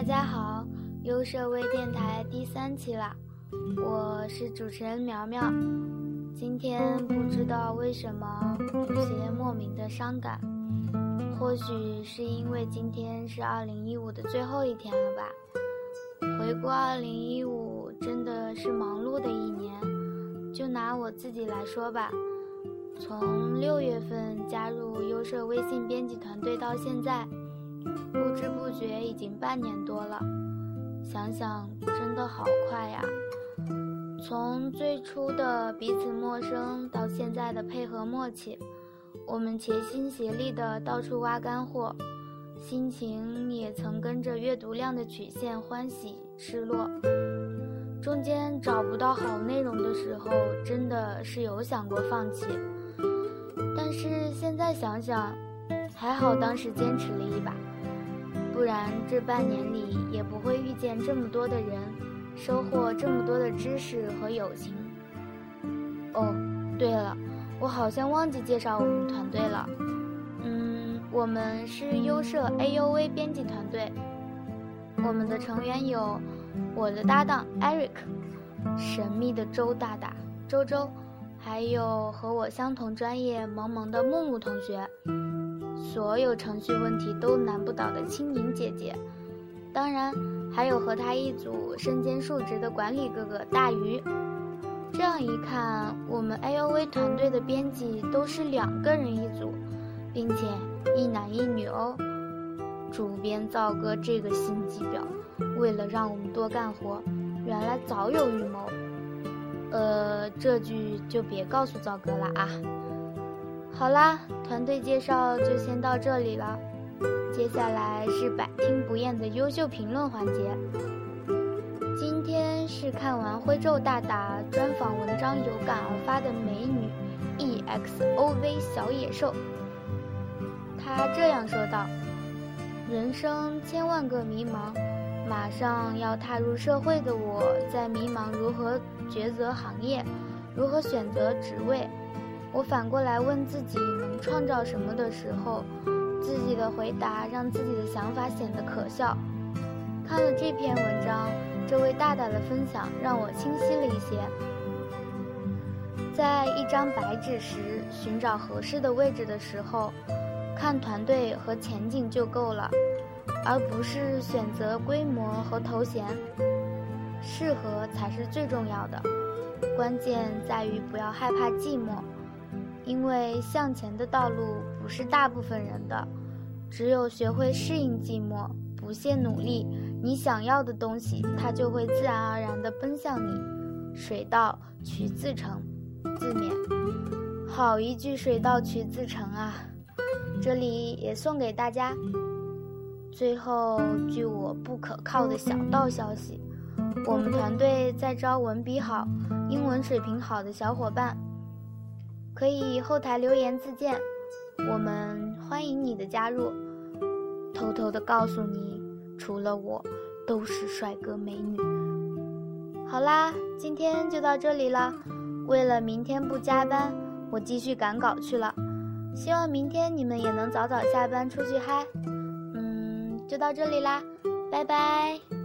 大家好，优设微电台第三期啦，我是主持人苗苗。今天不知道为什么有些莫名的伤感，或许是因为今天是二零一五的最后一天了吧。回顾二零一五，真的是忙碌的一年。就拿我自己来说吧，从六月份加入优设微信编辑团队到现在。不知不觉已经半年多了，想想真的好快呀！从最初的彼此陌生到现在的配合默契，我们齐心协力的到处挖干货，心情也曾跟着阅读量的曲线欢喜失落。中间找不到好内容的时候，真的是有想过放弃，但是现在想想，还好当时坚持了一把。不然这半年里也不会遇见这么多的人，收获这么多的知识和友情。哦，对了，我好像忘记介绍我们团队了。嗯，我们是优设 AUV 编辑团队，我们的成员有我的搭档 Eric，神秘的周大大周周，还有和我相同专业萌萌的木木同学。所有程序问题都难不倒的青柠姐姐，当然还有和她一组身兼数职的管理哥哥大鱼。这样一看，我们 A O V 团队的编辑都是两个人一组，并且一男一女哦。主编赵哥这个心机婊，为了让我们多干活，原来早有预谋。呃，这句就别告诉赵哥了啊。好啦，团队介绍就先到这里了。接下来是百听不厌的优秀评论环节。今天是看完徽宙大大专访文章有感而发的美女 EXOV 小野兽。她这样说道：“人生千万个迷茫，马上要踏入社会的我在迷茫如何抉择行业，如何选择职位。”我反过来问自己能创造什么的时候，自己的回答让自己的想法显得可笑。看了这篇文章，这位大大的分享让我清晰了一些。在一张白纸时寻找合适的位置的时候，看团队和前景就够了，而不是选择规模和头衔。适合才是最重要的，关键在于不要害怕寂寞。因为向前的道路不是大部分人的，只有学会适应寂寞，不懈努力，你想要的东西，它就会自然而然地奔向你。水到渠自成，自勉。好一句水到渠自成啊！这里也送给大家。最后，据我不可靠的小道消息，我们团队在招文笔好、英文水平好的小伙伴。可以后台留言自荐，我们欢迎你的加入。偷偷的告诉你，除了我，都是帅哥美女。好啦，今天就到这里了。为了明天不加班，我继续赶稿去了。希望明天你们也能早早下班出去嗨。嗯，就到这里啦，拜拜。